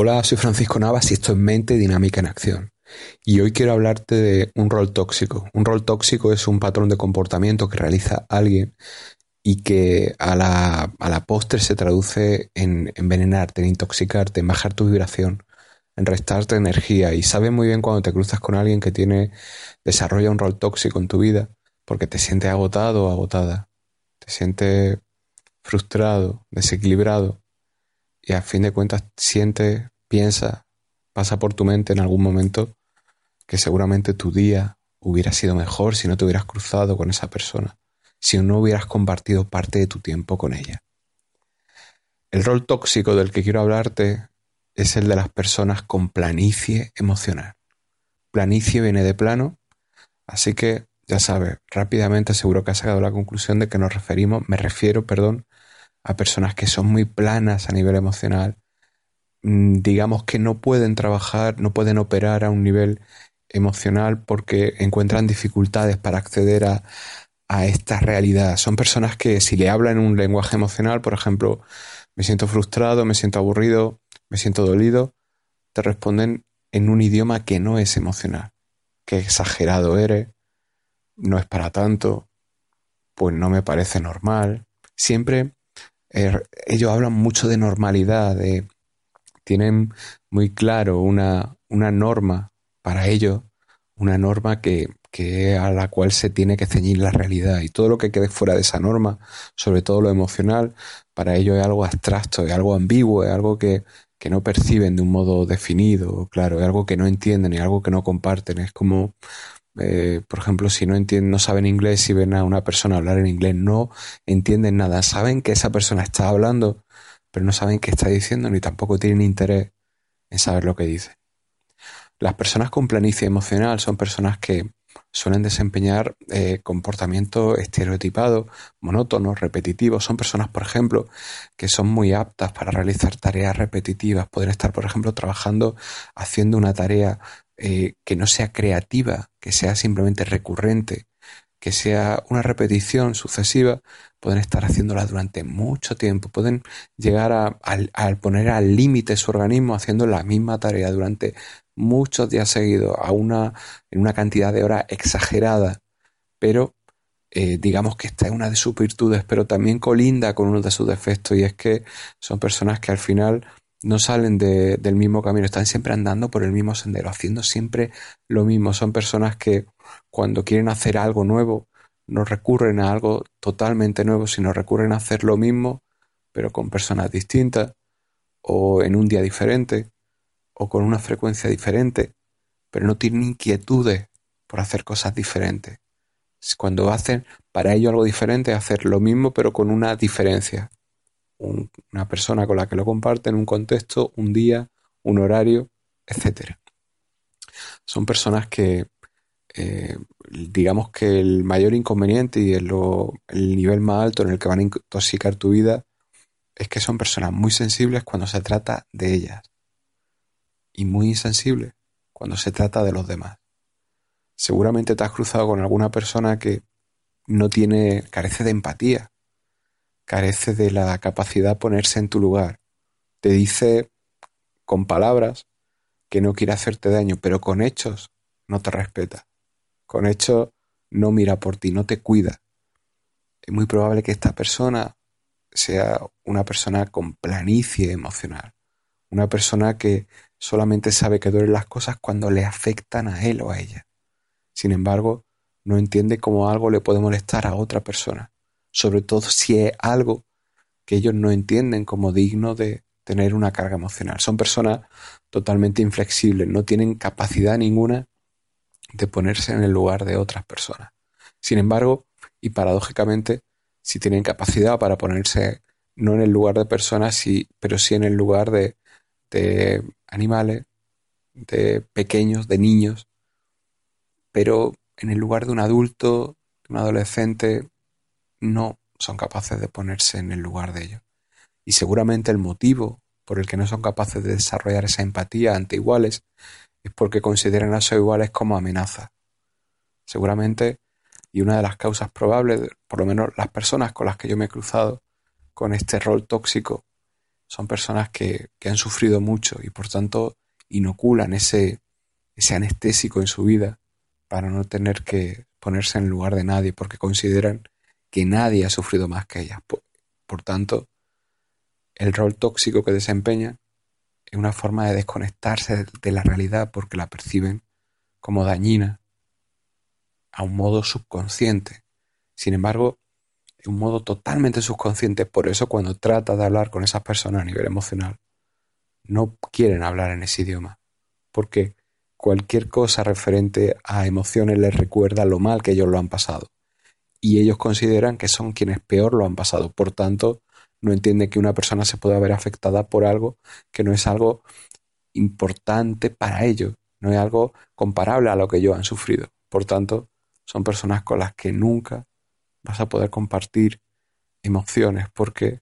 Hola, soy Francisco Navas y esto es Mente Dinámica en Acción. Y hoy quiero hablarte de un rol tóxico. Un rol tóxico es un patrón de comportamiento que realiza alguien y que a la, a la postre se traduce en envenenarte, en intoxicarte, en bajar tu vibración, en restarte energía. Y sabes muy bien cuando te cruzas con alguien que tiene, desarrolla un rol tóxico en tu vida, porque te sientes agotado o agotada, te sientes frustrado, desequilibrado, y a fin de cuentas sientes, piensa, pasa por tu mente en algún momento que seguramente tu día hubiera sido mejor si no te hubieras cruzado con esa persona, si no hubieras compartido parte de tu tiempo con ella. El rol tóxico del que quiero hablarte es el de las personas con planicie emocional. Planicie viene de plano, así que ya sabes, rápidamente seguro que has sacado la conclusión de que nos referimos, me refiero, perdón, a personas que son muy planas a nivel emocional, mm, digamos que no pueden trabajar, no pueden operar a un nivel emocional porque encuentran dificultades para acceder a, a esta realidad. Son personas que si le hablan un lenguaje emocional, por ejemplo, me siento frustrado, me siento aburrido, me siento dolido, te responden en un idioma que no es emocional. Qué exagerado eres, no es para tanto, pues no me parece normal. Siempre eh, ellos hablan mucho de normalidad, de, tienen muy claro una, una norma para ellos, una norma que, que a la cual se tiene que ceñir la realidad y todo lo que quede fuera de esa norma, sobre todo lo emocional, para ellos es algo abstracto, es algo ambiguo, es algo que, que no perciben de un modo definido, claro, es algo que no entienden y algo que no comparten. Es como eh, por ejemplo, si no entienden, no saben inglés y ven a una persona hablar en inglés, no entienden nada. Saben que esa persona está hablando, pero no saben qué está diciendo ni tampoco tienen interés en saber lo que dice. Las personas con planicie emocional son personas que suelen desempeñar eh, comportamientos estereotipados, monótonos, repetitivos. Son personas, por ejemplo, que son muy aptas para realizar tareas repetitivas. Pueden estar, por ejemplo, trabajando haciendo una tarea eh, que no sea creativa, que sea simplemente recurrente, que sea una repetición sucesiva, pueden estar haciéndola durante mucho tiempo, pueden llegar a, poner al límite su organismo haciendo la misma tarea durante muchos días seguidos, a una, en una cantidad de horas exagerada, pero eh, digamos que esta es una de sus virtudes, pero también colinda con uno de sus defectos, y es que son personas que al final no salen del mismo camino, están siempre andando por el mismo sendero, haciendo siempre lo mismo. Son personas que cuando quieren hacer algo nuevo, no recurren a algo totalmente nuevo, sino recurren a hacer lo mismo, pero con personas distintas, o en un día diferente, o con una frecuencia diferente, pero no tienen inquietudes por hacer cosas diferentes. Cuando hacen para ello algo diferente, hacer lo mismo, pero con una diferencia una persona con la que lo comparten, un contexto, un día, un horario, etc. Son personas que, eh, digamos que el mayor inconveniente y el, el nivel más alto en el que van a intoxicar tu vida es que son personas muy sensibles cuando se trata de ellas y muy insensibles cuando se trata de los demás. Seguramente te has cruzado con alguna persona que no tiene, carece de empatía, carece de la capacidad de ponerse en tu lugar. Te dice con palabras que no quiere hacerte daño, pero con hechos no te respeta. Con hechos no mira por ti, no te cuida. Es muy probable que esta persona sea una persona con planicie emocional. Una persona que solamente sabe que duelen las cosas cuando le afectan a él o a ella. Sin embargo, no entiende cómo algo le puede molestar a otra persona sobre todo si es algo que ellos no entienden como digno de tener una carga emocional. Son personas totalmente inflexibles, no tienen capacidad ninguna de ponerse en el lugar de otras personas. Sin embargo, y paradójicamente, si tienen capacidad para ponerse no en el lugar de personas, sí, pero sí en el lugar de, de animales, de pequeños, de niños, pero en el lugar de un adulto, de un adolescente, no son capaces de ponerse en el lugar de ellos. Y seguramente el motivo por el que no son capaces de desarrollar esa empatía ante iguales es porque consideran a esos iguales como amenaza. Seguramente, y una de las causas probables, por lo menos las personas con las que yo me he cruzado con este rol tóxico, son personas que, que han sufrido mucho y por tanto inoculan ese, ese anestésico en su vida para no tener que ponerse en el lugar de nadie porque consideran que nadie ha sufrido más que ellas. Por, tanto, el rol tóxico que desempeñan es una forma de desconectarse de la realidad porque la perciben como dañina a un modo subconsciente. Sin embargo, es un modo totalmente subconsciente. Por eso cuando trata de hablar con esas personas a nivel emocional, no quieren hablar en ese idioma. Porque cualquier cosa referente a emociones les recuerda lo mal que ellos lo han pasado. Y ellos consideran que son quienes peor lo han pasado. Por tanto, no entienden que una persona se pueda ver afectada por algo que no es algo importante para ellos, no es algo comparable a lo que ellos han sufrido. Por tanto, son personas con las que nunca vas a poder compartir emociones porque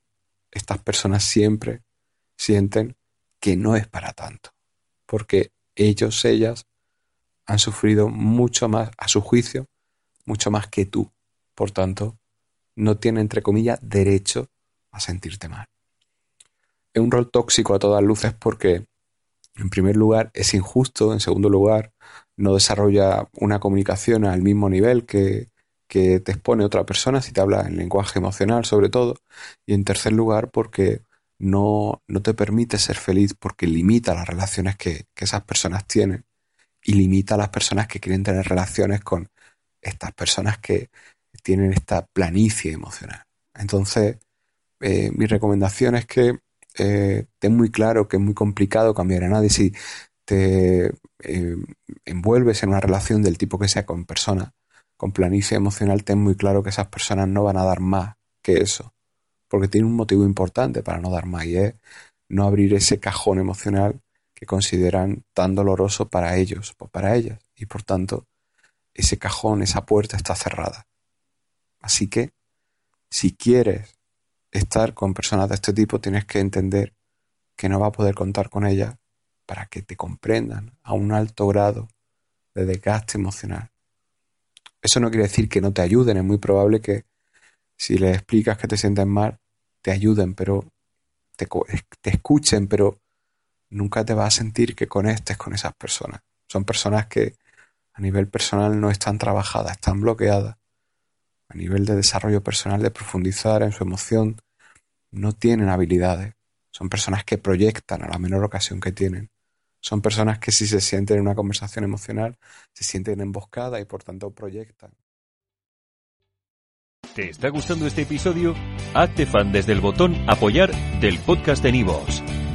estas personas siempre sienten que no es para tanto, porque ellos, ellas, han sufrido mucho más, a su juicio, mucho más que tú. Por tanto, no tienen, entre comillas, derecho a sentirte mal. Es un rol tóxico a todas luces porque, en primer lugar, es injusto, en segundo lugar, no desarrolla una comunicación al mismo nivel que, que te expone otra persona si te habla en lenguaje emocional sobre todo, y en tercer lugar porque no, no te permite ser feliz porque limita las relaciones que, esas personas tienen. Y limita a las personas que quieren tener relaciones con estas personas que tienen esta planicie emocional. Entonces, eh, mi recomendación es que eh, ten muy claro que es muy complicado cambiar a nadie si te eh, envuelves en una relación del tipo que sea con personas con planicie emocional, ten muy claro que esas personas no van a dar más que eso porque tiene un motivo importante para no dar más y es no abrir ese cajón emocional que consideran tan doloroso para ellos o para ellas y por tanto ese cajón, esa puerta está cerrada. Así que si quieres estar con personas de este tipo tienes que entender que no va a poder contar con ellas para que te comprendan a un alto grado de desgaste emocional. Eso no quiere decir que no te ayuden, es muy probable que si les explicas que te sientes mal, te ayuden, pero te, te escuchen, pero nunca te vas a sentir que conectes con esas personas. Son personas que a nivel personal no están trabajadas, están bloqueadas. A nivel de desarrollo personal, de profundizar en su emoción, no tienen habilidades. Son personas que proyectan a la menor ocasión que tienen. Son personas que si se sienten en una conversación emocional, se sienten emboscadas y por tanto proyectan. ¿Te está gustando este episodio? Hazte fan desde el botón Apoyar del podcast de Nivos.